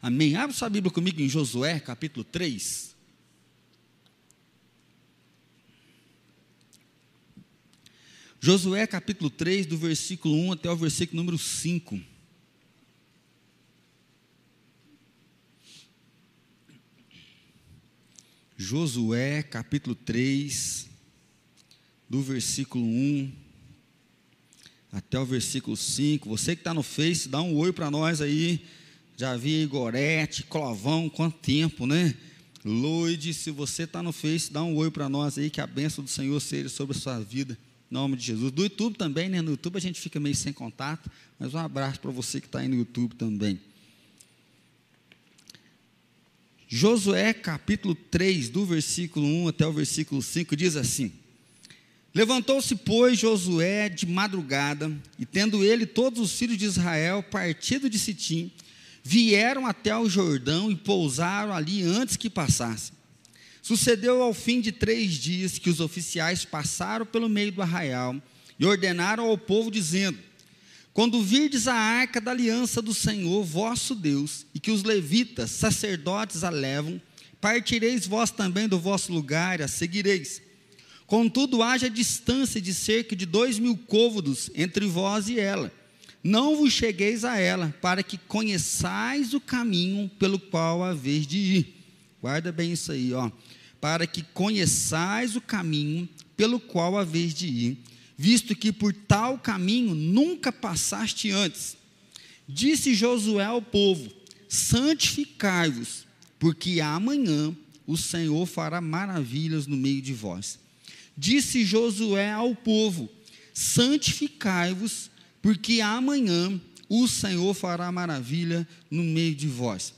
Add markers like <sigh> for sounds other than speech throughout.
Amém. Abra sua Bíblia comigo em Josué, capítulo 3. Josué capítulo 3, do versículo 1 até o versículo número 5. Josué capítulo 3, do versículo 1 até o versículo 5. Você que está no Face, dá um oi para nós aí. Já vi Gorete, Clovão, quanto tempo, né? Loide, se você está no Face, dá um oi para nós aí, que a bênção do Senhor seja sobre a sua vida. Em nome de Jesus. Do YouTube também, né? No YouTube a gente fica meio sem contato, mas um abraço para você que está aí no YouTube também. Josué capítulo 3, do versículo 1 até o versículo 5, diz assim: Levantou-se, pois, Josué de madrugada, e tendo ele todos os filhos de Israel partido de Sitim, vieram até o Jordão e pousaram ali antes que passassem. Sucedeu ao fim de três dias que os oficiais passaram pelo meio do arraial e ordenaram ao povo, dizendo: Quando virdes a arca da aliança do Senhor vosso Deus, e que os levitas, sacerdotes, a levam, partireis vós também do vosso lugar e a seguireis. Contudo, haja distância de cerca de dois mil côvados entre vós e ela. Não vos chegueis a ela, para que conheçais o caminho pelo qual haveis de ir. Guarda bem isso aí, ó para que conheçais o caminho pelo qual haveis de ir, visto que por tal caminho nunca passaste antes. Disse Josué ao povo: Santificai-vos, porque amanhã o Senhor fará maravilhas no meio de vós. Disse Josué ao povo: Santificai-vos, porque amanhã o Senhor fará maravilha no meio de vós.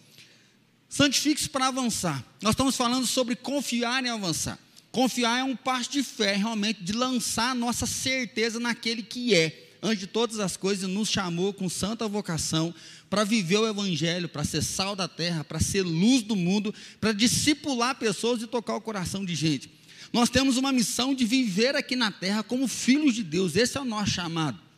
Santifique-se para avançar. Nós estamos falando sobre confiar em avançar. Confiar é um passo de fé, realmente, de lançar nossa certeza naquele que é, antes de todas as coisas, nos chamou com santa vocação para viver o Evangelho, para ser sal da terra, para ser luz do mundo, para discipular pessoas e tocar o coração de gente. Nós temos uma missão de viver aqui na terra como filhos de Deus, esse é o nosso chamado.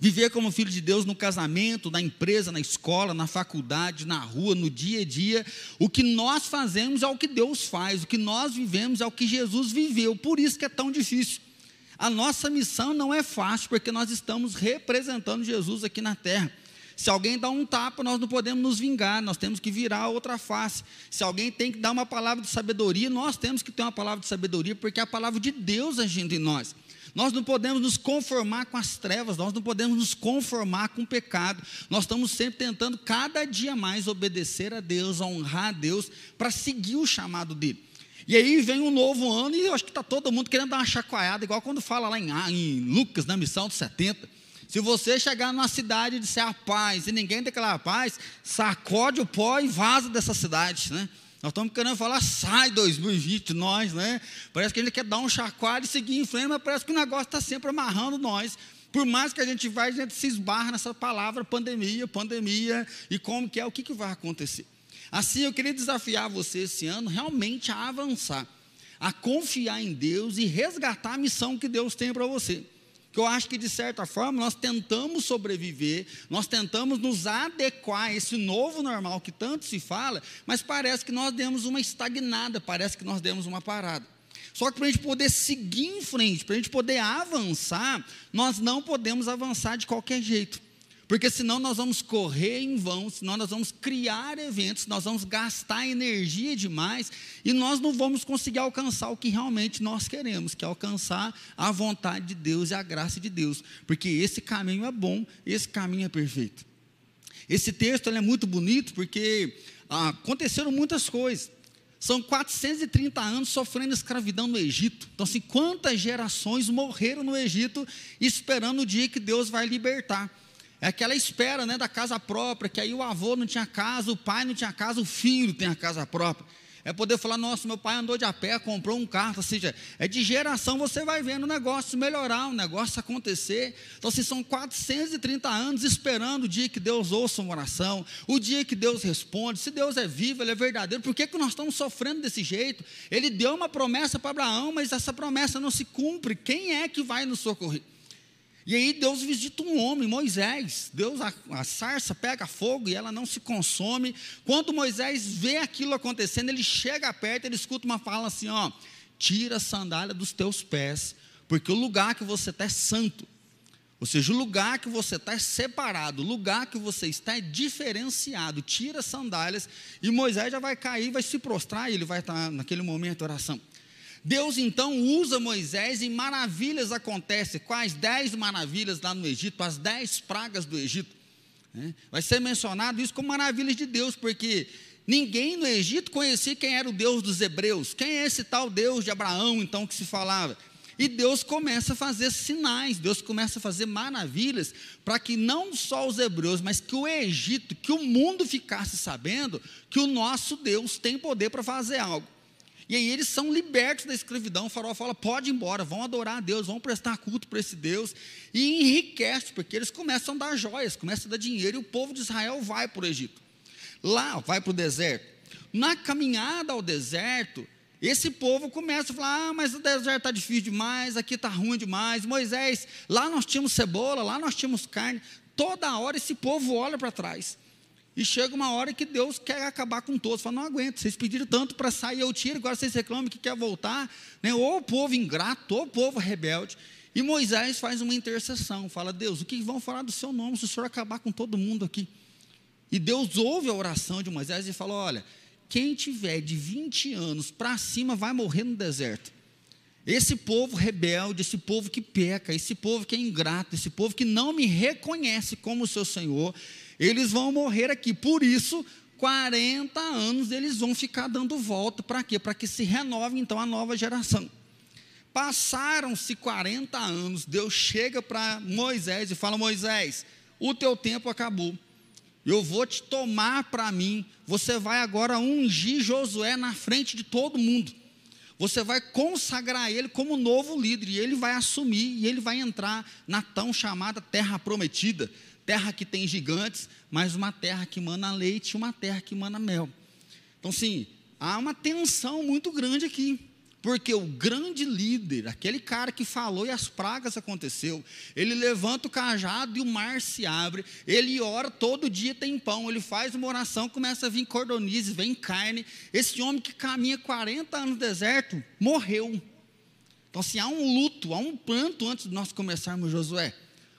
Viver como filho de Deus no casamento, na empresa, na escola, na faculdade, na rua, no dia a dia. O que nós fazemos é o que Deus faz, o que nós vivemos é o que Jesus viveu. Por isso que é tão difícil. A nossa missão não é fácil, porque nós estamos representando Jesus aqui na terra. Se alguém dá um tapa, nós não podemos nos vingar, nós temos que virar a outra face. Se alguém tem que dar uma palavra de sabedoria, nós temos que ter uma palavra de sabedoria, porque é a palavra de Deus agindo em nós. Nós não podemos nos conformar com as trevas, nós não podemos nos conformar com o pecado. Nós estamos sempre tentando cada dia mais obedecer a Deus, honrar a Deus, para seguir o chamado dele. E aí vem um novo ano e eu acho que está todo mundo querendo dar uma chacoalhada, igual quando fala lá em, em Lucas, na missão dos 70. Se você chegar numa cidade e disser a paz e ninguém declarar a paz, sacode o pó e vaza dessa cidade, né? Nós estamos querendo falar, sai 2020, nós, né? Parece que a gente quer dar um chacoalho e seguir em frente, mas parece que o negócio está sempre amarrando nós. Por mais que a gente vá, a gente se esbarra nessa palavra pandemia, pandemia, e como que é, o que, que vai acontecer. Assim, eu queria desafiar você esse ano realmente a avançar, a confiar em Deus e resgatar a missão que Deus tem para você que eu acho que de certa forma nós tentamos sobreviver, nós tentamos nos adequar a esse novo normal que tanto se fala, mas parece que nós demos uma estagnada, parece que nós demos uma parada. Só que para a gente poder seguir em frente, para a gente poder avançar, nós não podemos avançar de qualquer jeito. Porque senão nós vamos correr em vão, senão nós vamos criar eventos, nós vamos gastar energia demais e nós não vamos conseguir alcançar o que realmente nós queremos, que é alcançar a vontade de Deus e a graça de Deus. Porque esse caminho é bom, esse caminho é perfeito. Esse texto é muito bonito porque ah, aconteceram muitas coisas. São 430 anos sofrendo escravidão no Egito. Então, assim, quantas gerações morreram no Egito esperando o dia que Deus vai libertar? É aquela espera né, da casa própria, que aí o avô não tinha casa, o pai não tinha casa, o filho tem a casa própria. É poder falar, nossa, meu pai andou de a pé, comprou um carro, ou seja, é de geração você vai vendo o negócio melhorar, o negócio acontecer. Então, se são 430 anos esperando o dia que Deus ouça uma oração, o dia que Deus responde, se Deus é vivo, Ele é verdadeiro, por que, que nós estamos sofrendo desse jeito? Ele deu uma promessa para Abraão, mas essa promessa não se cumpre. Quem é que vai nos socorrer? E aí Deus visita um homem, Moisés. Deus, a, a sarça pega fogo e ela não se consome. Quando Moisés vê aquilo acontecendo, ele chega perto, ele escuta uma fala assim: ó, tira a sandália dos teus pés, porque o lugar que você está é santo. Ou seja, o lugar que você está é separado, o lugar que você está é diferenciado. Tira as sandálias e Moisés já vai cair, vai se prostrar e ele vai estar naquele momento de oração. Deus então usa Moisés e maravilhas acontecem. Quais dez maravilhas lá no Egito, as dez pragas do Egito. Né? Vai ser mencionado isso como maravilhas de Deus, porque ninguém no Egito conhecia quem era o Deus dos hebreus. Quem é esse tal Deus de Abraão, então, que se falava? E Deus começa a fazer sinais, Deus começa a fazer maravilhas, para que não só os hebreus, mas que o Egito, que o mundo ficasse sabendo que o nosso Deus tem poder para fazer algo. E aí eles são libertos da escravidão. O farol fala: pode ir embora, vão adorar a Deus, vão prestar culto para esse Deus. E enriquece, porque eles começam a dar joias, começam a dar dinheiro, e o povo de Israel vai para o Egito. Lá, vai para o deserto. Na caminhada ao deserto, esse povo começa a falar: ah, mas o deserto está difícil demais, aqui está ruim demais. Moisés, lá nós tínhamos cebola, lá nós tínhamos carne. Toda hora esse povo olha para trás. E chega uma hora que Deus quer acabar com todos. Fala, não aguento, vocês pediram tanto para sair, eu tiro, agora vocês reclamam que quer voltar. Né? Ou o povo ingrato, ou o povo rebelde. E Moisés faz uma intercessão, fala, Deus, o que vão falar do seu nome se o Senhor acabar com todo mundo aqui? E Deus ouve a oração de Moisés e fala, olha, quem tiver de 20 anos para cima vai morrer no deserto. Esse povo rebelde, esse povo que peca, esse povo que é ingrato, esse povo que não me reconhece como seu Senhor, eles vão morrer aqui. Por isso, 40 anos eles vão ficar dando volta. Para quê? Para que se renove então a nova geração. Passaram-se 40 anos, Deus chega para Moisés e fala: Moisés, o teu tempo acabou. Eu vou te tomar para mim. Você vai agora ungir Josué na frente de todo mundo. Você vai consagrar ele como novo líder. E ele vai assumir e ele vai entrar na tão chamada terra prometida terra que tem gigantes, mas uma terra que mana leite e uma terra que mana mel. Então, sim, há uma tensão muito grande aqui. Porque o grande líder, aquele cara que falou e as pragas aconteceu, ele levanta o cajado e o mar se abre, ele ora todo dia tem pão, ele faz uma oração, começa a vir cordonizes, vem carne. Esse homem que caminha 40 anos no deserto, morreu. Então, assim, há um luto, há um pranto antes de nós começarmos Josué.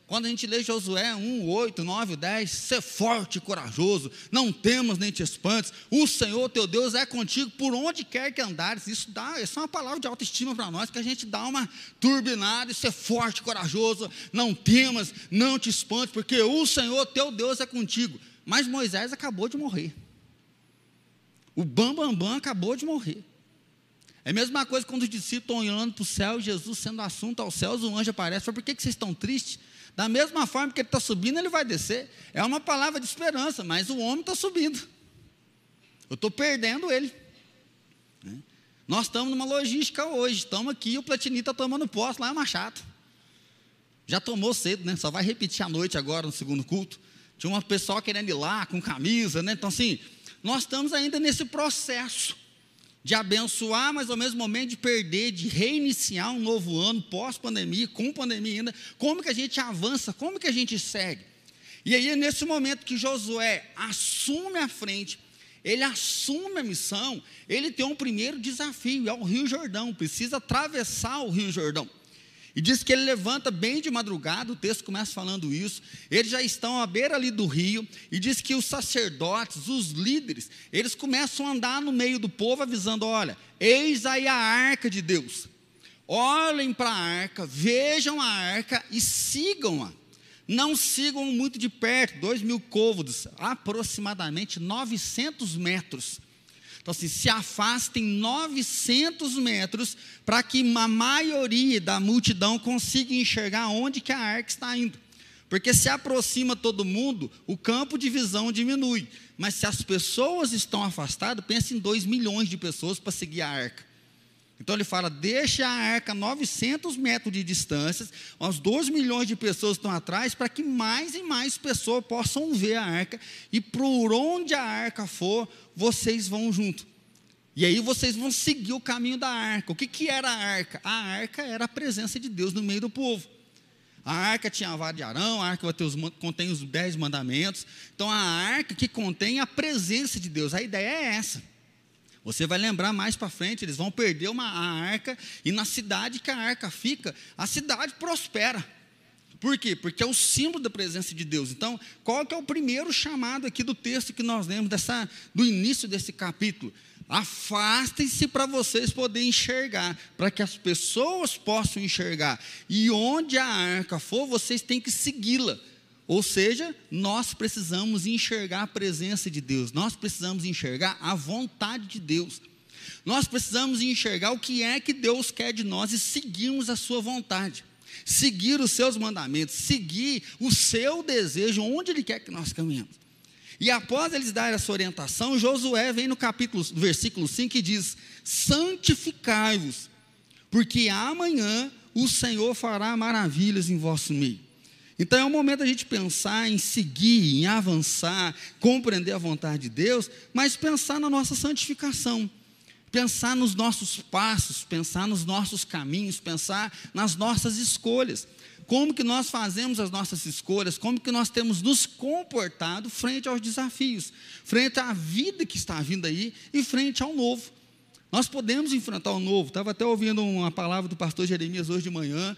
Quando a gente lê Josué 1, 8, 9, 10, ser forte e corajoso, não temas nem te espantes, o Senhor teu Deus é contigo por onde quer que andares. Isso, dá, isso é uma palavra de autoestima para nós, que a gente dá uma turbinada e ser forte corajoso, não temas, não te espantes, porque o Senhor teu Deus é contigo. Mas Moisés acabou de morrer. O Bambambam Bam, Bam acabou de morrer. É a mesma coisa quando os discípulos estão olhando para o céu, Jesus sendo assunto aos céus, o anjo aparece. Fala, por que, que vocês estão tristes? Da mesma forma que ele está subindo, ele vai descer. É uma palavra de esperança, mas o homem está subindo. Eu estou perdendo ele. Né? Nós estamos numa logística hoje. Estamos aqui, o Platinita está tomando posse lá é Machado. Já tomou cedo, né? Só vai repetir à noite agora no segundo culto. Tinha uma pessoa querendo ir lá com camisa, né? Então, assim, nós estamos ainda nesse processo de abençoar, mas ao mesmo momento de perder, de reiniciar um novo ano pós-pandemia, com pandemia ainda. Como que a gente avança? Como que a gente segue? E aí é nesse momento que Josué assume a frente, ele assume a missão, ele tem um primeiro desafio, é o Rio Jordão, precisa atravessar o Rio Jordão. E diz que ele levanta bem de madrugada, o texto começa falando isso. Eles já estão à beira ali do rio, e diz que os sacerdotes, os líderes, eles começam a andar no meio do povo, avisando: olha, eis aí a arca de Deus. Olhem para a arca, vejam a arca e sigam-a. Não sigam muito de perto, dois mil côvados, aproximadamente 900 metros então, assim, se afastem 900 metros para que a maioria da multidão consiga enxergar onde que a arca está indo. Porque se aproxima todo mundo, o campo de visão diminui. Mas se as pessoas estão afastadas, pense em 2 milhões de pessoas para seguir a arca. Então ele fala: deixa a arca a 900 metros de distância, uns 2 milhões de pessoas estão atrás, para que mais e mais pessoas possam ver a arca, e por onde a arca for, vocês vão junto. E aí vocês vão seguir o caminho da arca. O que, que era a arca? A arca era a presença de Deus no meio do povo. A arca tinha a vara de Arão, a arca os, contém os dez mandamentos. Então, a arca que contém a presença de Deus. A ideia é essa. Você vai lembrar mais para frente, eles vão perder uma, a arca, e na cidade que a arca fica, a cidade prospera. Por quê? Porque é o símbolo da presença de Deus. Então, qual que é o primeiro chamado aqui do texto que nós lemos dessa, do início desse capítulo? Afastem-se para vocês poderem enxergar, para que as pessoas possam enxergar. E onde a arca for, vocês têm que segui-la. Ou seja, nós precisamos enxergar a presença de Deus, nós precisamos enxergar a vontade de Deus. Nós precisamos enxergar o que é que Deus quer de nós e seguirmos a sua vontade seguir os seus mandamentos, seguir o seu desejo, onde ele quer que nós caminhemos. E após eles darem essa orientação, Josué vem no capítulo, versículo 5 e diz: Santificai-vos, porque amanhã o Senhor fará maravilhas em vosso meio. Então é o momento da gente pensar em seguir, em avançar, compreender a vontade de Deus, mas pensar na nossa santificação pensar nos nossos passos, pensar nos nossos caminhos, pensar nas nossas escolhas. Como que nós fazemos as nossas escolhas, como que nós temos nos comportado frente aos desafios, frente à vida que está vindo aí e frente ao novo. Nós podemos enfrentar o novo. Estava até ouvindo uma palavra do pastor Jeremias hoje de manhã,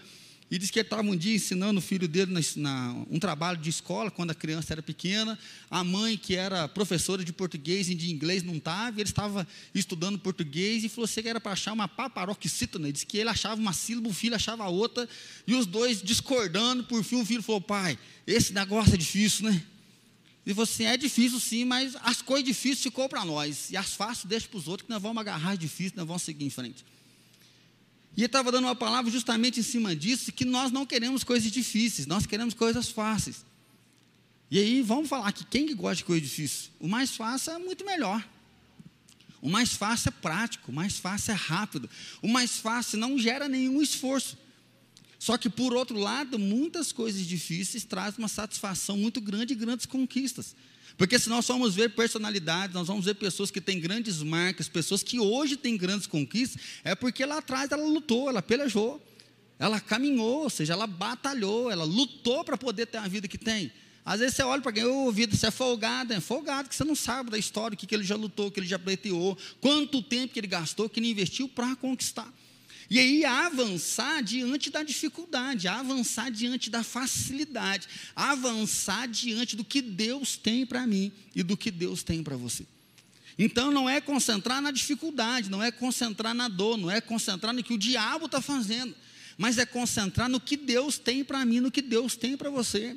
e disse que ele estava um dia ensinando o filho dele na, na, um trabalho de escola, quando a criança era pequena. A mãe, que era professora de português e de inglês, não estava. Ele estava estudando português e falou assim, que era para achar uma paparoxítona. Ele disse que ele achava uma sílaba, o filho achava outra. E os dois discordando. Por fim, o filho falou: Pai, esse negócio é difícil, né? E você assim, é difícil sim, mas as coisas difíceis ficou para nós. E as fáceis deixa para os outros, que nós vamos agarrar difíceis, nós vamos seguir em frente. E ele estava dando uma palavra justamente em cima disso, que nós não queremos coisas difíceis, nós queremos coisas fáceis. E aí vamos falar que quem que gosta de coisa difícil? O mais fácil é muito melhor. O mais fácil é prático, o mais fácil é rápido, o mais fácil não gera nenhum esforço. Só que, por outro lado, muitas coisas difíceis trazem uma satisfação muito grande e grandes conquistas. Porque se nós formos ver personalidades, nós vamos ver pessoas que têm grandes marcas, pessoas que hoje têm grandes conquistas, é porque lá atrás ela lutou, ela pelejou, ela caminhou, ou seja, ela batalhou, ela lutou para poder ter a vida que tem. Às vezes você olha para quem, ô oh, vida, você é folgado, é folgado, que você não sabe da história, o que, que ele já lutou, o que ele já pleiteou, quanto tempo que ele gastou, que ele investiu para conquistar. E aí avançar diante da dificuldade, avançar diante da facilidade, avançar diante do que Deus tem para mim e do que Deus tem para você. Então não é concentrar na dificuldade, não é concentrar na dor, não é concentrar no que o diabo está fazendo, mas é concentrar no que Deus tem para mim, no que Deus tem para você.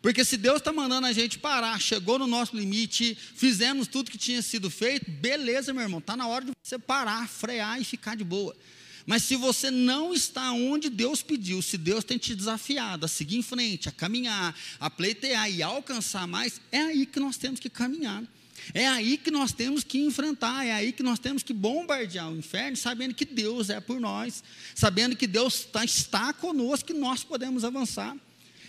Porque se Deus está mandando a gente parar, chegou no nosso limite, fizemos tudo que tinha sido feito, beleza, meu irmão, está na hora de você parar, frear e ficar de boa. Mas se você não está onde Deus pediu, se Deus tem te desafiado a seguir em frente, a caminhar, a pleitear e a alcançar mais, é aí que nós temos que caminhar. É aí que nós temos que enfrentar, é aí que nós temos que bombardear o inferno, sabendo que Deus é por nós, sabendo que Deus está, está conosco, que nós podemos avançar.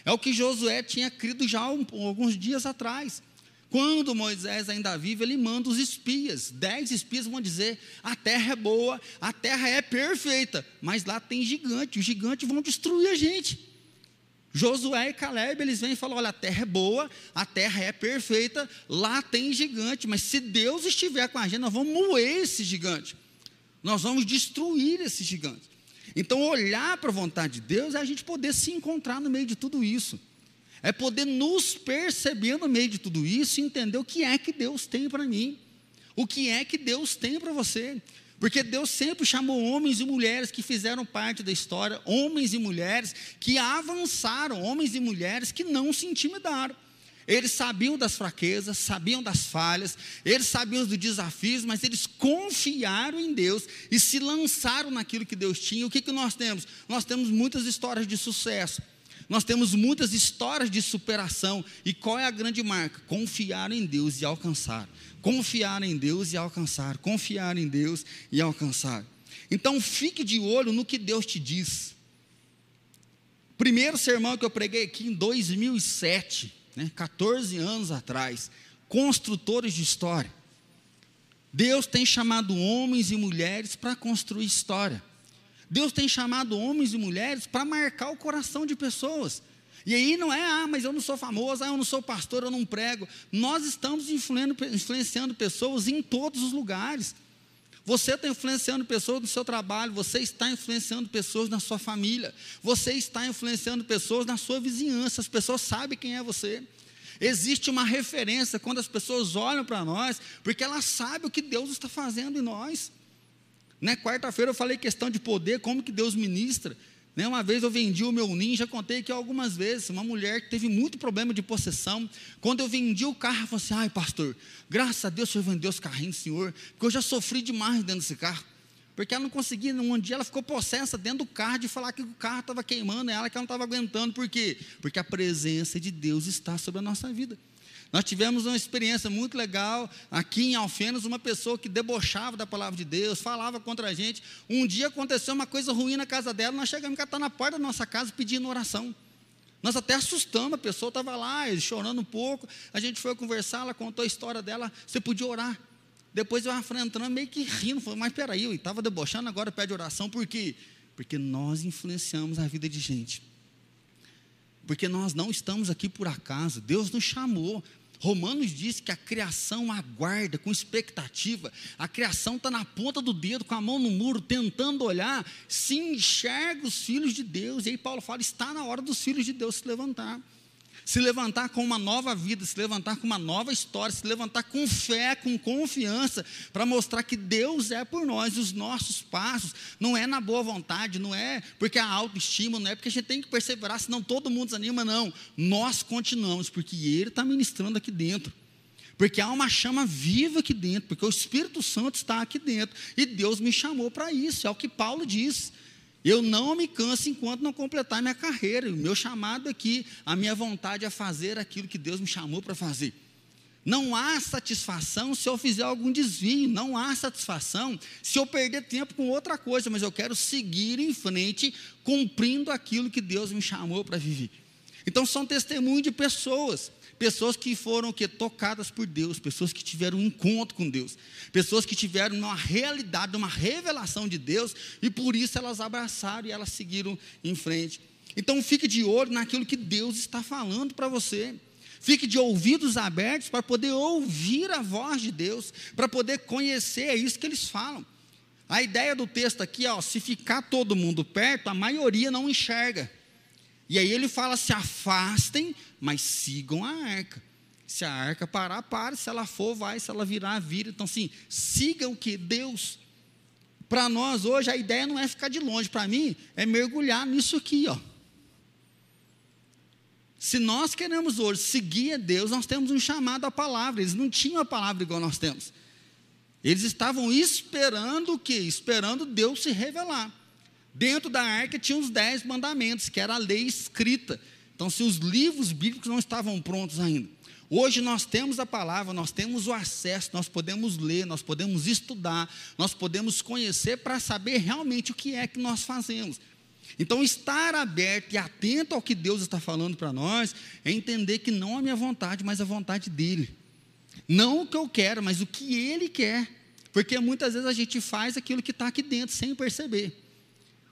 É o que Josué tinha crido já alguns dias atrás. Quando Moisés ainda vive, ele manda os espias. Dez espias vão dizer: a terra é boa, a terra é perfeita, mas lá tem gigante, os gigantes vão destruir a gente. Josué e Caleb, eles vêm e falam: olha, a terra é boa, a terra é perfeita, lá tem gigante, mas se Deus estiver com a gente, nós vamos moer esse gigante, nós vamos destruir esse gigante. Então, olhar para a vontade de Deus é a gente poder se encontrar no meio de tudo isso é poder nos perceber no meio de tudo isso e entender o que é que Deus tem para mim, o que é que Deus tem para você. Porque Deus sempre chamou homens e mulheres que fizeram parte da história, homens e mulheres que avançaram, homens e mulheres que não se intimidaram. Eles sabiam das fraquezas, sabiam das falhas, eles sabiam dos desafios, mas eles confiaram em Deus e se lançaram naquilo que Deus tinha. O que, que nós temos? Nós temos muitas histórias de sucesso, nós temos muitas histórias de superação. E qual é a grande marca? Confiar em Deus e alcançar. Confiar em Deus e alcançar. Confiar em Deus e alcançar. Então fique de olho no que Deus te diz. Primeiro sermão que eu preguei aqui em 2007, né, 14 anos atrás. Construtores de história. Deus tem chamado homens e mulheres para construir história. Deus tem chamado homens e mulheres para marcar o coração de pessoas. E aí não é, ah, mas eu não sou famoso, ah, eu não sou pastor, eu não prego. Nós estamos influenciando pessoas em todos os lugares. Você está influenciando pessoas no seu trabalho, você está influenciando pessoas na sua família, você está influenciando pessoas na sua vizinhança, as pessoas sabem quem é você. Existe uma referência quando as pessoas olham para nós, porque elas sabem o que Deus está fazendo em nós. Né? Quarta-feira eu falei questão de poder, como que Deus ministra. Né? Uma vez eu vendi o meu ninho, já contei aqui algumas vezes, uma mulher que teve muito problema de possessão. Quando eu vendi o carro, ela falou assim: ai, pastor, graças a Deus o senhor vendeu os carrinhos, senhor, porque eu já sofri demais dentro desse carro. Porque ela não conseguia, um dia ela ficou possessa dentro do carro de falar que o carro estava queimando ela, que ela não estava aguentando. Por quê? Porque a presença de Deus está sobre a nossa vida. Nós tivemos uma experiência muito legal aqui em Alfenas, uma pessoa que debochava da palavra de Deus, falava contra a gente. Um dia aconteceu uma coisa ruim na casa dela, nós chegamos a estar na porta da nossa casa pedindo oração. Nós até assustamos, a pessoa estava lá, chorando um pouco. A gente foi conversar, ela contou a história dela, você podia orar. Depois eu entrando meio que rindo, falei, mas peraí, eu estava debochando, agora pede oração, por quê? Porque nós influenciamos a vida de gente. Porque nós não estamos aqui por acaso, Deus nos chamou. Romanos diz que a criação aguarda com expectativa, a criação está na ponta do dedo, com a mão no muro, tentando olhar, se enxerga os filhos de Deus, e aí Paulo fala: está na hora dos filhos de Deus se levantar se levantar com uma nova vida, se levantar com uma nova história, se levantar com fé, com confiança, para mostrar que Deus é por nós, os nossos passos, não é na boa vontade, não é porque a autoestima, não é porque a gente tem que perseverar, senão todo mundo desanima, não. Nós continuamos, porque Ele está ministrando aqui dentro. Porque há uma chama viva aqui dentro, porque o Espírito Santo está aqui dentro, e Deus me chamou para isso, é o que Paulo diz. Eu não me canso enquanto não completar minha carreira. O meu chamado aqui, a minha vontade é fazer aquilo que Deus me chamou para fazer. Não há satisfação se eu fizer algum desvio, não há satisfação se eu perder tempo com outra coisa, mas eu quero seguir em frente cumprindo aquilo que Deus me chamou para viver. Então são testemunhos de pessoas pessoas que foram que tocadas por Deus, pessoas que tiveram um encontro com Deus, pessoas que tiveram uma realidade, uma revelação de Deus e por isso elas abraçaram e elas seguiram em frente. Então fique de olho naquilo que Deus está falando para você. Fique de ouvidos abertos para poder ouvir a voz de Deus, para poder conhecer, é isso que eles falam. A ideia do texto aqui, ó, se ficar todo mundo perto, a maioria não enxerga. E aí ele fala: se afastem, mas sigam a arca. Se a arca parar, pare. Se ela for, vai. Se ela virar, vira. Então, assim, sigam o que? Deus. Para nós hoje, a ideia não é ficar de longe. Para mim, é mergulhar nisso aqui, ó. Se nós queremos hoje seguir a Deus, nós temos um chamado à palavra. Eles não tinham a palavra igual nós temos. Eles estavam esperando o quê? Esperando Deus se revelar. Dentro da arca tinha os dez mandamentos, que era a lei escrita. Então, se os livros bíblicos não estavam prontos ainda. Hoje nós temos a palavra, nós temos o acesso, nós podemos ler, nós podemos estudar, nós podemos conhecer para saber realmente o que é que nós fazemos. Então, estar aberto e atento ao que Deus está falando para nós é entender que não a minha vontade, mas a vontade dEle. Não o que eu quero, mas o que Ele quer. Porque muitas vezes a gente faz aquilo que está aqui dentro sem perceber.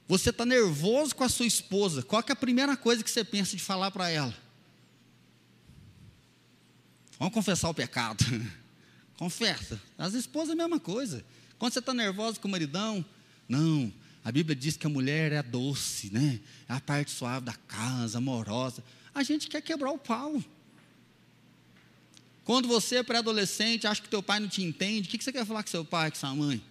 Você está nervoso com a sua esposa, qual é a primeira coisa que você pensa de falar para ela? Vamos confessar o pecado. <laughs> Confessa. As esposas é a mesma coisa. Quando você está nervoso com o maridão, não. A Bíblia diz que a mulher é doce, né? É a parte suave da casa, amorosa. A gente quer quebrar o pau. Quando você é pré-adolescente, acha que teu pai não te entende, o que você quer falar com seu pai, com sua mãe?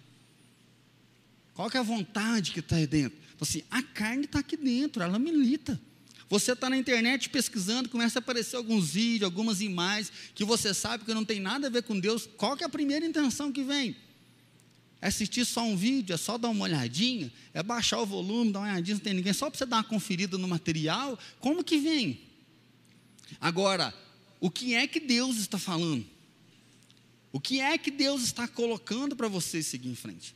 Qual que é a vontade que está aí dentro? Assim, a carne está aqui dentro, ela milita. Você está na internet pesquisando, começa a aparecer alguns vídeos, algumas imagens, que você sabe que não tem nada a ver com Deus. Qual que é a primeira intenção que vem? É assistir só um vídeo, é só dar uma olhadinha, é baixar o volume, dar uma olhadinha, não tem ninguém, só para você dar uma conferida no material. Como que vem? Agora, o que é que Deus está falando? O que é que Deus está colocando para você seguir em frente?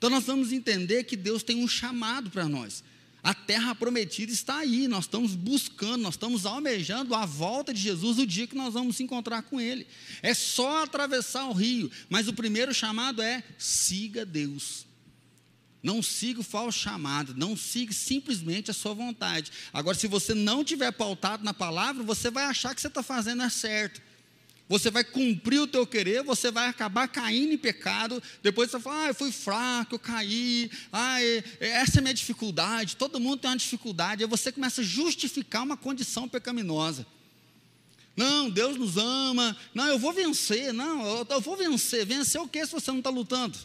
Então nós vamos entender que Deus tem um chamado para nós. A terra prometida está aí, nós estamos buscando, nós estamos almejando a volta de Jesus o dia que nós vamos se encontrar com Ele. É só atravessar o rio, mas o primeiro chamado é siga Deus. Não siga o falso chamado, não siga simplesmente a sua vontade. Agora, se você não tiver pautado na palavra, você vai achar que você está fazendo é certo. Você vai cumprir o teu querer, você vai acabar caindo em pecado. Depois você vai falar, ah, eu fui fraco, eu caí, ah, essa é a minha dificuldade. Todo mundo tem uma dificuldade. Aí você começa a justificar uma condição pecaminosa. Não, Deus nos ama. Não, eu vou vencer. Não, eu, eu vou vencer. Vencer o que se você não está lutando?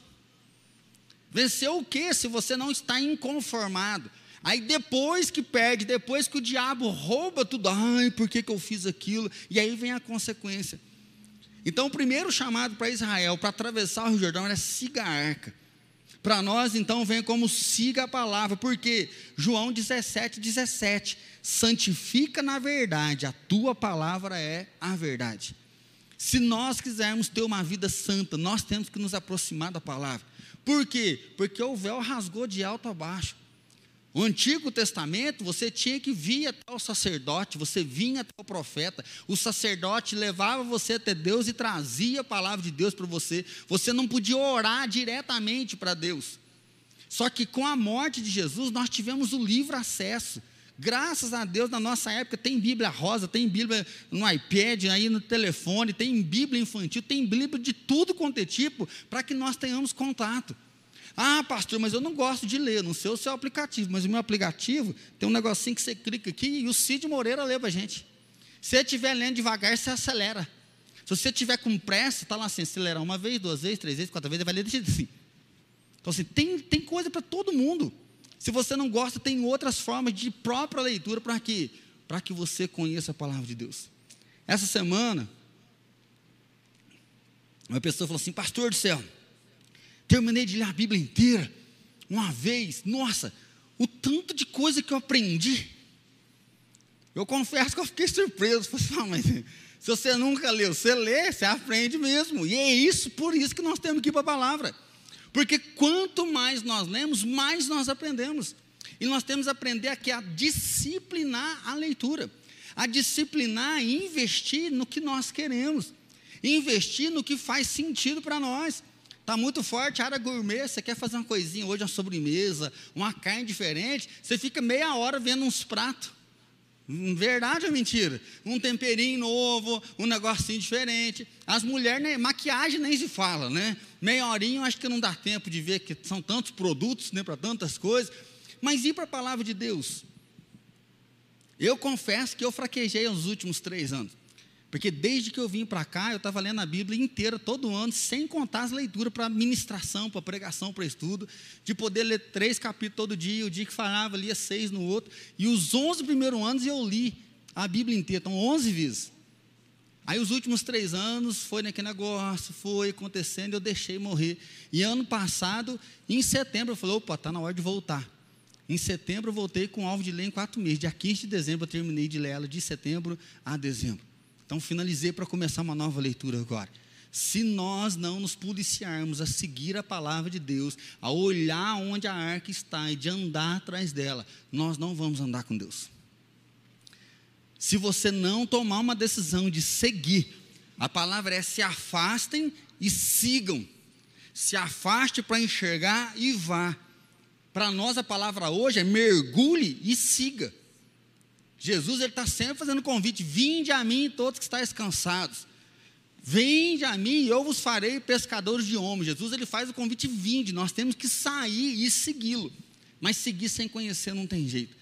Vencer o que se você não está inconformado? Aí depois que perde, depois que o diabo rouba tudo, ai, por que, que eu fiz aquilo? E aí vem a consequência. Então, o primeiro chamado para Israel para atravessar o Rio Jordão era siga a arca. Para nós, então, vem como siga a palavra, porque João 17, 17, santifica na verdade, a tua palavra é a verdade. Se nós quisermos ter uma vida santa, nós temos que nos aproximar da palavra. Por quê? Porque o véu rasgou de alto a baixo. O Antigo Testamento, você tinha que vir até o sacerdote, você vinha até o profeta, o sacerdote levava você até Deus e trazia a palavra de Deus para você. Você não podia orar diretamente para Deus. Só que com a morte de Jesus, nós tivemos o livre acesso. Graças a Deus, na nossa época, tem Bíblia rosa, tem Bíblia no iPad, aí no telefone, tem Bíblia infantil, tem Bíblia de tudo quanto é tipo, para que nós tenhamos contato. Ah, pastor, mas eu não gosto de ler, não sei o seu aplicativo, mas o meu aplicativo tem um negocinho que você clica aqui e o Cid Moreira lê para a gente. Se você estiver lendo devagar, você acelera. Se você estiver com pressa, está lá assim, acelerar uma vez, duas vezes, três vezes, quatro vezes, vai ler assim. Então, assim, tem, tem coisa para todo mundo. Se você não gosta, tem outras formas de própria leitura para quê? Para que você conheça a palavra de Deus. Essa semana, uma pessoa falou assim: Pastor do céu, terminei de ler a Bíblia inteira, uma vez, nossa, o tanto de coisa que eu aprendi. Eu confesso que eu fiquei surpreso. Falei assim, ah, mas se você nunca leu, você lê, você aprende mesmo. E é isso, por isso que nós temos que ir para a palavra. Porque quanto mais nós lemos, mais nós aprendemos. E nós temos que aprender aqui a disciplinar a leitura, a disciplinar e investir no que nós queremos, investir no que faz sentido para nós. Está muito forte área gourmet, você quer fazer uma coisinha hoje, uma sobremesa, uma carne diferente, você fica meia hora vendo uns pratos. Verdade ou mentira? Um temperinho novo, um negocinho diferente. As mulheres, né, maquiagem nem se fala, né? Meia horinha, acho que não dá tempo de ver que são tantos produtos, né, para tantas coisas. Mas ir para a palavra de Deus? Eu confesso que eu fraquejei nos últimos três anos. Porque desde que eu vim para cá, eu estava lendo a Bíblia inteira, todo ano, sem contar as leituras para ministração, para pregação, para estudo, de poder ler três capítulos todo dia, o dia que falava, lia seis no outro. E os onze primeiros anos eu li a Bíblia inteira, então onze vezes. Aí os últimos três anos foi naquele negócio, foi acontecendo, eu deixei morrer. E ano passado, em setembro, eu falei, opa, está na hora de voltar. Em setembro eu voltei com alvo de ler em quatro meses. Dia 15 de dezembro eu terminei de ler ela de setembro a dezembro. Então, finalizei para começar uma nova leitura agora. Se nós não nos policiarmos a seguir a palavra de Deus, a olhar onde a arca está e de andar atrás dela, nós não vamos andar com Deus. Se você não tomar uma decisão de seguir, a palavra é se afastem e sigam. Se afaste para enxergar e vá. Para nós a palavra hoje é mergulhe e siga. Jesus está sempre fazendo convite: vinde a mim todos que estáis cansados. Vinde a mim e eu vos farei pescadores de homens. Jesus ele faz o convite: vinde. Nós temos que sair e segui-lo. Mas seguir sem conhecer não tem jeito.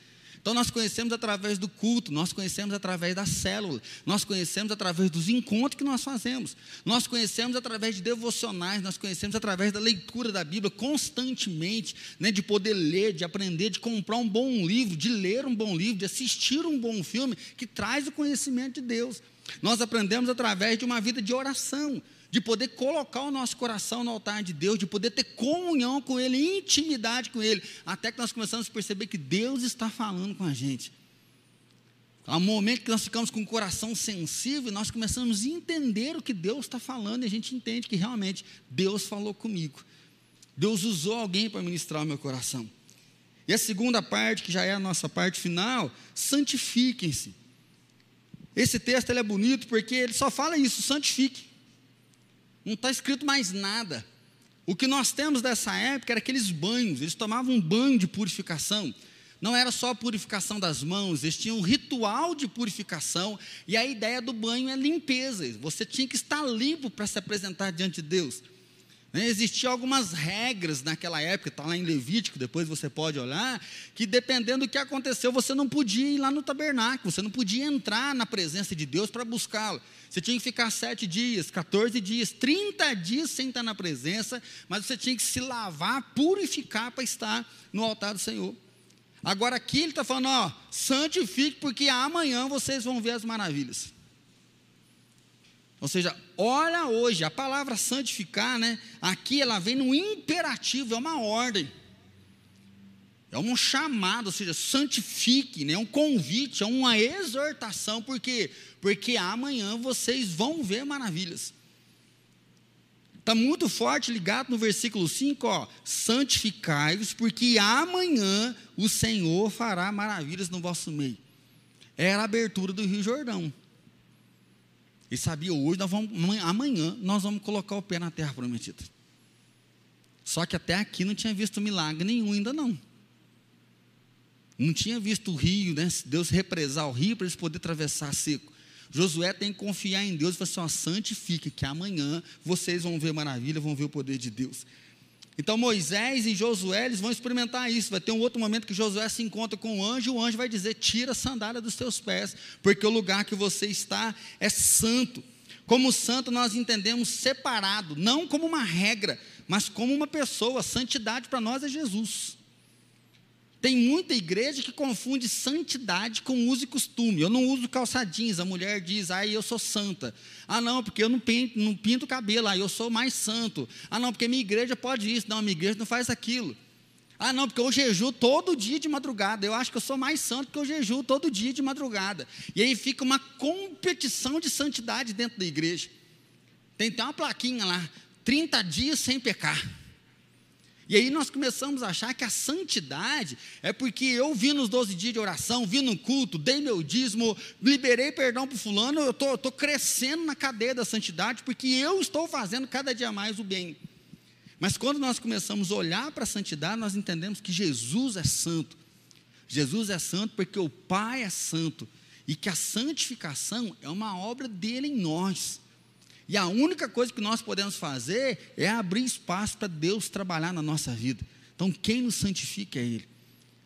Então nós conhecemos através do culto, nós conhecemos através da célula, nós conhecemos através dos encontros que nós fazemos, nós conhecemos através de devocionais, nós conhecemos através da leitura da Bíblia constantemente, né, de poder ler, de aprender, de comprar um bom livro, de ler um bom livro, de assistir um bom filme que traz o conhecimento de Deus. Nós aprendemos através de uma vida de oração, de poder colocar o nosso coração no altar de Deus, de poder ter comunhão com Ele, intimidade com Ele, até que nós começamos a perceber que Deus está falando com a gente. Há um momento que nós ficamos com o coração sensível, nós começamos a entender o que Deus está falando, e a gente entende que realmente Deus falou comigo. Deus usou alguém para ministrar o meu coração. E a segunda parte, que já é a nossa parte final, santifiquem-se. Esse texto é bonito porque ele só fala isso, santifique. Não está escrito mais nada. O que nós temos dessa época era aqueles banhos, eles tomavam um banho de purificação. Não era só a purificação das mãos, eles tinham um ritual de purificação, e a ideia do banho é limpeza. Você tinha que estar limpo para se apresentar diante de Deus. Né? Existiam algumas regras naquela época, está lá em Levítico, depois você pode olhar, que dependendo do que aconteceu, você não podia ir lá no tabernáculo, você não podia entrar na presença de Deus para buscá-lo. Você tinha que ficar sete dias, 14 dias, 30 dias sem estar na presença, mas você tinha que se lavar, purificar para estar no altar do Senhor. Agora aqui ele está falando, ó, santifique, porque amanhã vocês vão ver as maravilhas. Ou seja, olha hoje, a palavra santificar, né? Aqui ela vem no imperativo, é uma ordem. É um chamado, ou seja, santifique, né? é um convite, é uma exortação, por quê? Porque amanhã vocês vão ver maravilhas. Está muito forte ligado no versículo 5, ó, santificai-vos, porque amanhã o Senhor fará maravilhas no vosso meio. Era a abertura do Rio Jordão. E sabia, hoje nós vamos, amanhã nós vamos colocar o pé na terra prometida. Só que até aqui não tinha visto milagre nenhum ainda não. Não tinha visto o rio, né? Deus represar o rio para eles poderem atravessar seco. Josué tem que confiar em Deus e falar assim: ó, santifique, que amanhã vocês vão ver maravilha, vão ver o poder de Deus. Então Moisés e Josué, eles vão experimentar isso. Vai ter um outro momento que Josué se encontra com o anjo, e o anjo vai dizer: Tira a sandália dos teus pés, porque o lugar que você está é santo. Como santo, nós entendemos separado, não como uma regra, mas como uma pessoa. Santidade para nós é Jesus. Tem muita igreja que confunde santidade com uso e costume. Eu não uso calça jeans, a mulher diz, ah, eu sou santa. Ah, não, porque eu não pinto, não pinto cabelo, ah, eu sou mais santo. Ah, não, porque minha igreja pode isso. Não, minha igreja não faz aquilo. Ah, não, porque eu jejuo todo dia de madrugada. Eu acho que eu sou mais santo porque eu jejuo todo dia de madrugada. E aí fica uma competição de santidade dentro da igreja. Tem até uma plaquinha lá, 30 dias sem pecar. E aí nós começamos a achar que a santidade é porque eu vi nos 12 dias de oração, vi no culto, dei meu dízimo, liberei perdão para fulano, eu estou tô, tô crescendo na cadeia da santidade porque eu estou fazendo cada dia mais o bem. Mas quando nós começamos a olhar para a santidade, nós entendemos que Jesus é santo. Jesus é santo porque o Pai é santo. E que a santificação é uma obra dele em nós. E a única coisa que nós podemos fazer é abrir espaço para Deus trabalhar na nossa vida. Então, quem nos santifica é Ele.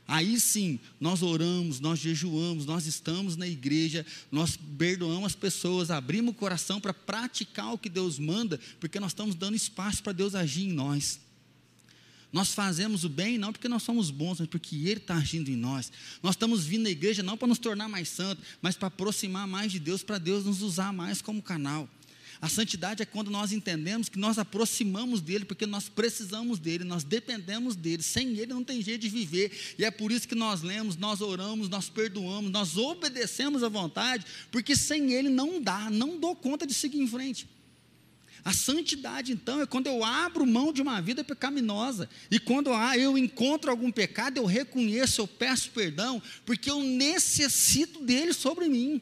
Aí sim, nós oramos, nós jejuamos, nós estamos na igreja, nós perdoamos as pessoas, abrimos o coração para praticar o que Deus manda, porque nós estamos dando espaço para Deus agir em nós. Nós fazemos o bem não porque nós somos bons, mas porque Ele está agindo em nós. Nós estamos vindo na igreja não para nos tornar mais santos, mas para aproximar mais de Deus, para Deus nos usar mais como canal. A santidade é quando nós entendemos que nós aproximamos dele, porque nós precisamos dele, nós dependemos dele. Sem ele não tem jeito de viver. E é por isso que nós lemos, nós oramos, nós perdoamos, nós obedecemos à vontade, porque sem ele não dá, não dou conta de seguir em frente. A santidade, então, é quando eu abro mão de uma vida pecaminosa. E quando ah, eu encontro algum pecado, eu reconheço, eu peço perdão, porque eu necessito dele sobre mim.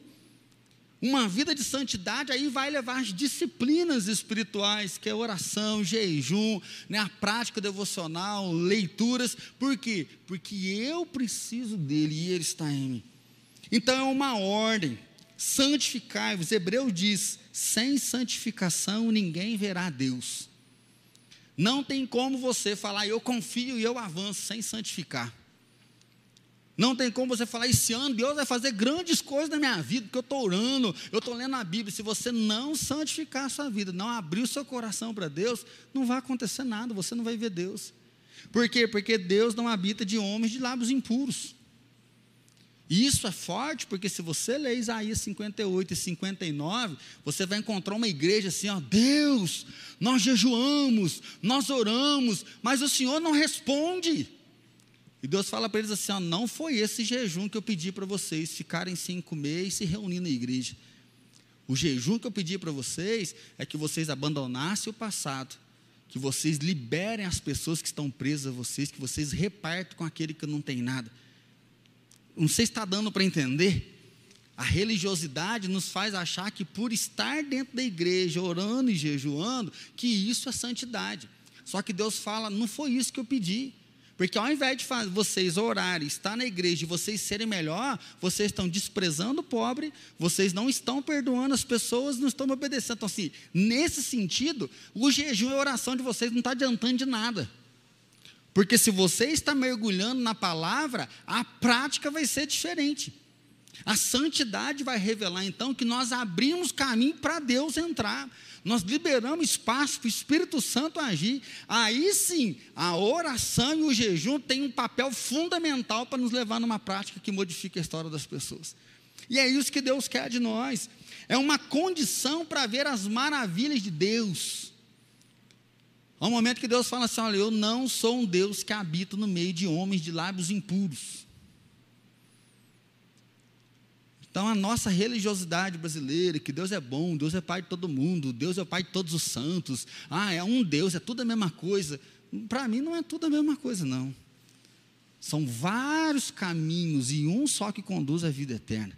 Uma vida de santidade aí vai levar as disciplinas espirituais, que é oração, jejum, né, a prática devocional, leituras. Por quê? Porque eu preciso dele e ele está em mim. Então é uma ordem. Santificai-vos. Hebreu diz: sem santificação ninguém verá Deus. Não tem como você falar, eu confio e eu avanço sem santificar. Não tem como você falar, esse ano Deus vai fazer grandes coisas na minha vida, porque eu estou orando, eu estou lendo a Bíblia. Se você não santificar a sua vida, não abrir o seu coração para Deus, não vai acontecer nada, você não vai ver Deus. Por quê? Porque Deus não habita de homens de lábios impuros. E isso é forte, porque se você ler Isaías 58 e 59, você vai encontrar uma igreja assim, ó, Deus, nós jejuamos, nós oramos, mas o Senhor não responde. E Deus fala para eles assim: ó, não foi esse jejum que eu pedi para vocês ficarem sem comer e se reunir na igreja. O jejum que eu pedi para vocês é que vocês abandonassem o passado, que vocês liberem as pessoas que estão presas a vocês, que vocês repartam com aquele que não tem nada. Não sei se está dando para entender. A religiosidade nos faz achar que por estar dentro da igreja, orando e jejuando, que isso é santidade. Só que Deus fala: não foi isso que eu pedi. Porque ao invés de vocês orarem, estar na igreja e vocês serem melhor, vocês estão desprezando o pobre, vocês não estão perdoando as pessoas, não estão obedecendo. Então, assim, nesse sentido, o jejum e a oração de vocês não está adiantando de nada. Porque se você está mergulhando na palavra, a prática vai ser diferente. A santidade vai revelar então que nós abrimos caminho para Deus entrar nós liberamos espaço para o Espírito Santo agir, aí sim, a oração e o jejum têm um papel fundamental para nos levar numa prática que modifique a história das pessoas. E é isso que Deus quer de nós. É uma condição para ver as maravilhas de Deus. Há um momento que Deus fala assim: olha, eu não sou um Deus que habita no meio de homens de lábios impuros. Então, a nossa religiosidade brasileira, que Deus é bom, Deus é Pai de todo mundo, Deus é o Pai de todos os santos, ah, é um Deus, é tudo a mesma coisa. Para mim, não é tudo a mesma coisa, não. São vários caminhos e um só que conduz à vida eterna.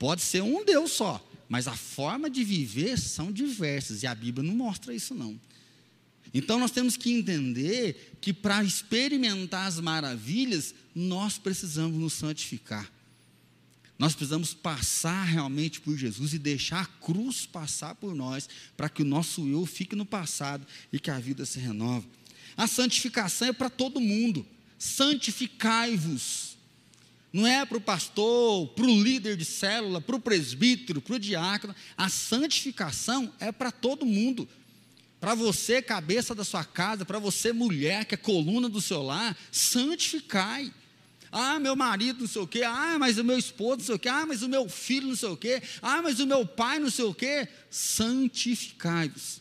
Pode ser um Deus só, mas a forma de viver são diversas e a Bíblia não mostra isso, não. Então nós temos que entender que para experimentar as maravilhas, nós precisamos nos santificar. Nós precisamos passar realmente por Jesus e deixar a cruz passar por nós, para que o nosso eu fique no passado e que a vida se renove. A santificação é para todo mundo. Santificai-vos. Não é para o pastor, para o líder de célula, para o presbítero, para o diácono. A santificação é para todo mundo. Para você, cabeça da sua casa, para você, mulher, que é coluna do seu lar, santificai. Ah, meu marido não sei o quê. Ah, mas o meu esposo não sei o quê. Ah, mas o meu filho não sei o quê. Ah, mas o meu pai não sei o quê. Santificai-vos.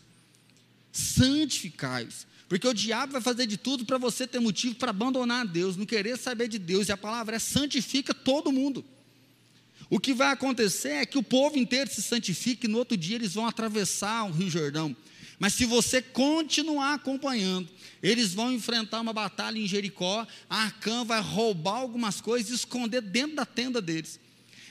Santificai-vos. Porque o diabo vai fazer de tudo para você ter motivo para abandonar Deus, não querer saber de Deus. E a palavra é santifica todo mundo. O que vai acontecer é que o povo inteiro se santifique e no outro dia eles vão atravessar o Rio Jordão. Mas se você continuar acompanhando, eles vão enfrentar uma batalha em Jericó. A vai roubar algumas coisas e esconder dentro da tenda deles.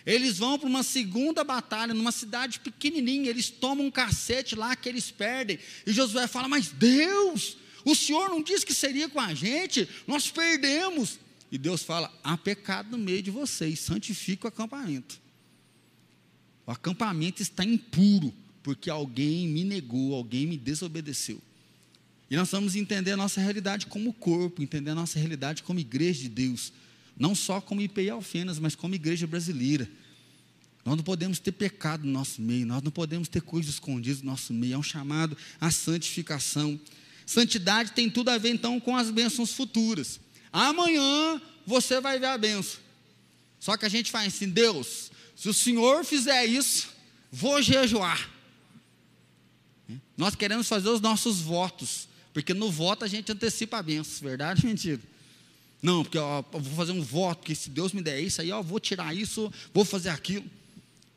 Eles vão para uma segunda batalha, numa cidade pequenininha. Eles tomam um cacete lá que eles perdem. E Josué fala: Mas Deus, o Senhor não disse que seria com a gente, nós perdemos. E Deus fala: Há pecado no meio de vocês, santifica o acampamento. O acampamento está impuro porque alguém me negou, alguém me desobedeceu. E nós vamos entender a nossa realidade como corpo, entender a nossa realidade como igreja de Deus, não só como IPI Alfenas, mas como igreja brasileira. Nós não podemos ter pecado no nosso meio, nós não podemos ter coisas escondidas no nosso meio, é um chamado à santificação. Santidade tem tudo a ver então com as bênçãos futuras. Amanhã você vai ver a benção. Só que a gente faz assim, Deus, se o Senhor fizer isso, vou jejuar. Nós queremos fazer os nossos votos, porque no voto a gente antecipa a verdade ou mentira? Não, porque ó, eu vou fazer um voto, que se Deus me der isso, aí eu vou tirar isso, vou fazer aquilo.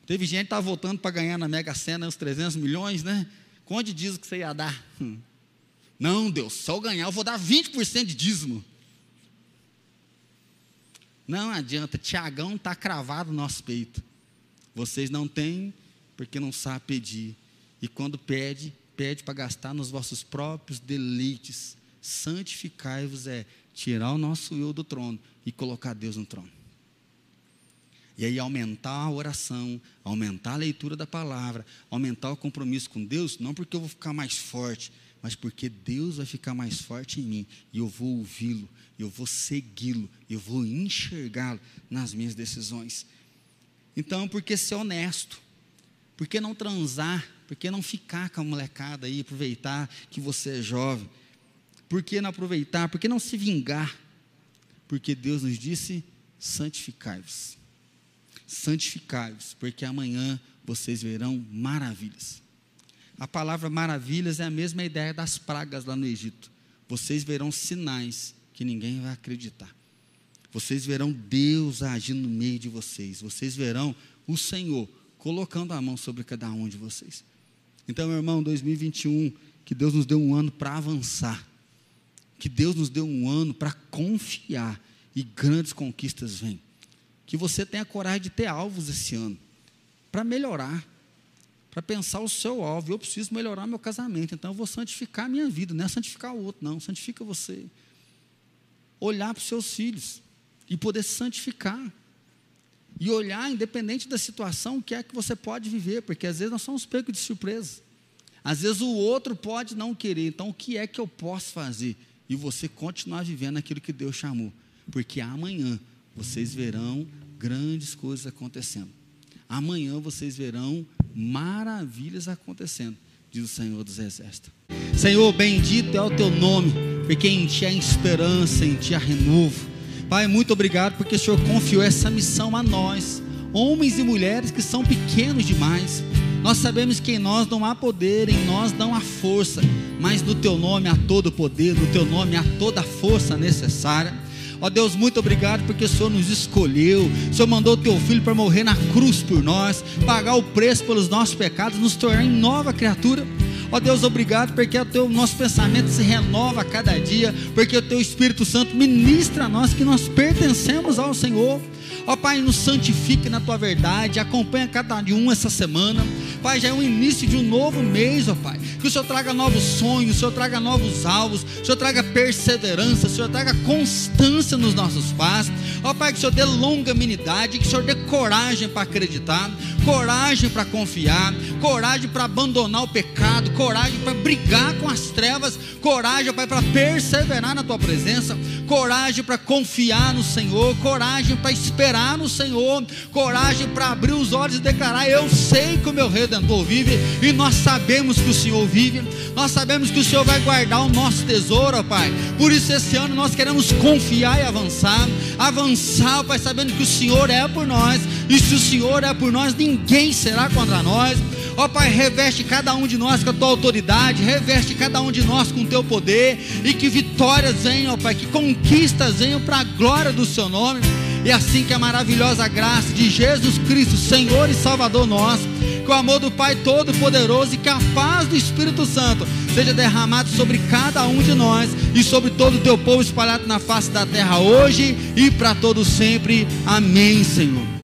Teve gente que estava votando para ganhar na Mega Sena uns 300 milhões, né? Onde diz que você ia dar? Hum. Não, Deus, se eu ganhar, eu vou dar 20% de dízimo. Não adianta, Tiagão está cravado no nosso peito. Vocês não têm, porque não sabem pedir. E quando pede, pede para gastar nos vossos próprios deleites. Santificai-vos é tirar o nosso eu do trono e colocar Deus no trono. E aí aumentar a oração, aumentar a leitura da palavra, aumentar o compromisso com Deus, não porque eu vou ficar mais forte, mas porque Deus vai ficar mais forte em mim e eu vou ouvi-lo, eu vou segui-lo, eu vou enxergá-lo nas minhas decisões. Então, porque ser honesto, por que não transar? Por que não ficar com a molecada aí, aproveitar que você é jovem? Por que não aproveitar? Por que não se vingar? Porque Deus nos disse: santificai-vos. Santificai-vos, porque amanhã vocês verão maravilhas. A palavra maravilhas é a mesma ideia das pragas lá no Egito. Vocês verão sinais que ninguém vai acreditar. Vocês verão Deus agindo no meio de vocês. Vocês verão o Senhor colocando a mão sobre cada um de vocês. Então, meu irmão, 2021, que Deus nos deu um ano para avançar, que Deus nos deu um ano para confiar e grandes conquistas vêm. Que você tenha coragem de ter alvos esse ano, para melhorar, para pensar o seu alvo. Eu preciso melhorar meu casamento, então eu vou santificar a minha vida, não é santificar o outro, não, santifica você. Olhar para os seus filhos e poder santificar. E olhar, independente da situação, o que é que você pode viver, porque às vezes nós somos pegos de surpresa. Às vezes o outro pode não querer, então o que é que eu posso fazer? E você continuar vivendo aquilo que Deus chamou, porque amanhã vocês verão grandes coisas acontecendo. Amanhã vocês verão maravilhas acontecendo, diz o Senhor dos Exércitos. Senhor, bendito é o teu nome, porque em ti há esperança, em ti há renovo. Pai, muito obrigado porque o Senhor confiou essa missão a nós, homens e mulheres que são pequenos demais. Nós sabemos que em nós não há poder, em nós não há força, mas no teu nome há todo o poder, no teu nome há toda a força necessária. Ó Deus, muito obrigado porque o Senhor nos escolheu. O Senhor mandou o teu filho para morrer na cruz por nós, pagar o preço pelos nossos pecados, nos tornar em nova criatura. Ó Deus, obrigado porque o teu nosso pensamento se renova a cada dia, porque o teu Espírito Santo ministra a nós que nós pertencemos ao Senhor. Ó Pai, nos santifique na tua verdade, acompanha cada um essa semana. Pai, já é o início de um novo mês, ó Pai. Que o Senhor traga novos sonhos, o Senhor traga novos alvos, o Senhor traga perseverança, o Senhor traga constância nos nossos passos. Ó Pai, que o Senhor dê longanimidade, que o Senhor dê coragem para acreditar, coragem para confiar, coragem para abandonar o pecado, coragem para brigar com as trevas, coragem, Pai, para perseverar na tua presença, coragem para confiar no Senhor, coragem para esperar no Senhor, coragem para abrir os olhos e declarar: Eu sei que o meu redentor vive, e nós sabemos que o Senhor vive, nós sabemos que o Senhor vai guardar o nosso tesouro, Pai. Por isso, esse ano nós queremos confiar e avançar, avançar, Pai, sabendo que o Senhor é por nós, e se o Senhor é por nós, ninguém será contra nós. Ó Pai, reveste cada um de nós com a tua autoridade, reveste cada um de nós com o teu poder, e que vitórias venham, ó Pai, que conquistas venham para a glória do Seu nome. E assim que a maravilhosa graça de Jesus Cristo, Senhor e Salvador nosso, que o amor do Pai Todo-Poderoso e que a paz do Espírito Santo seja derramado sobre cada um de nós e sobre todo o teu povo espalhado na face da terra hoje e para todo sempre. Amém, Senhor.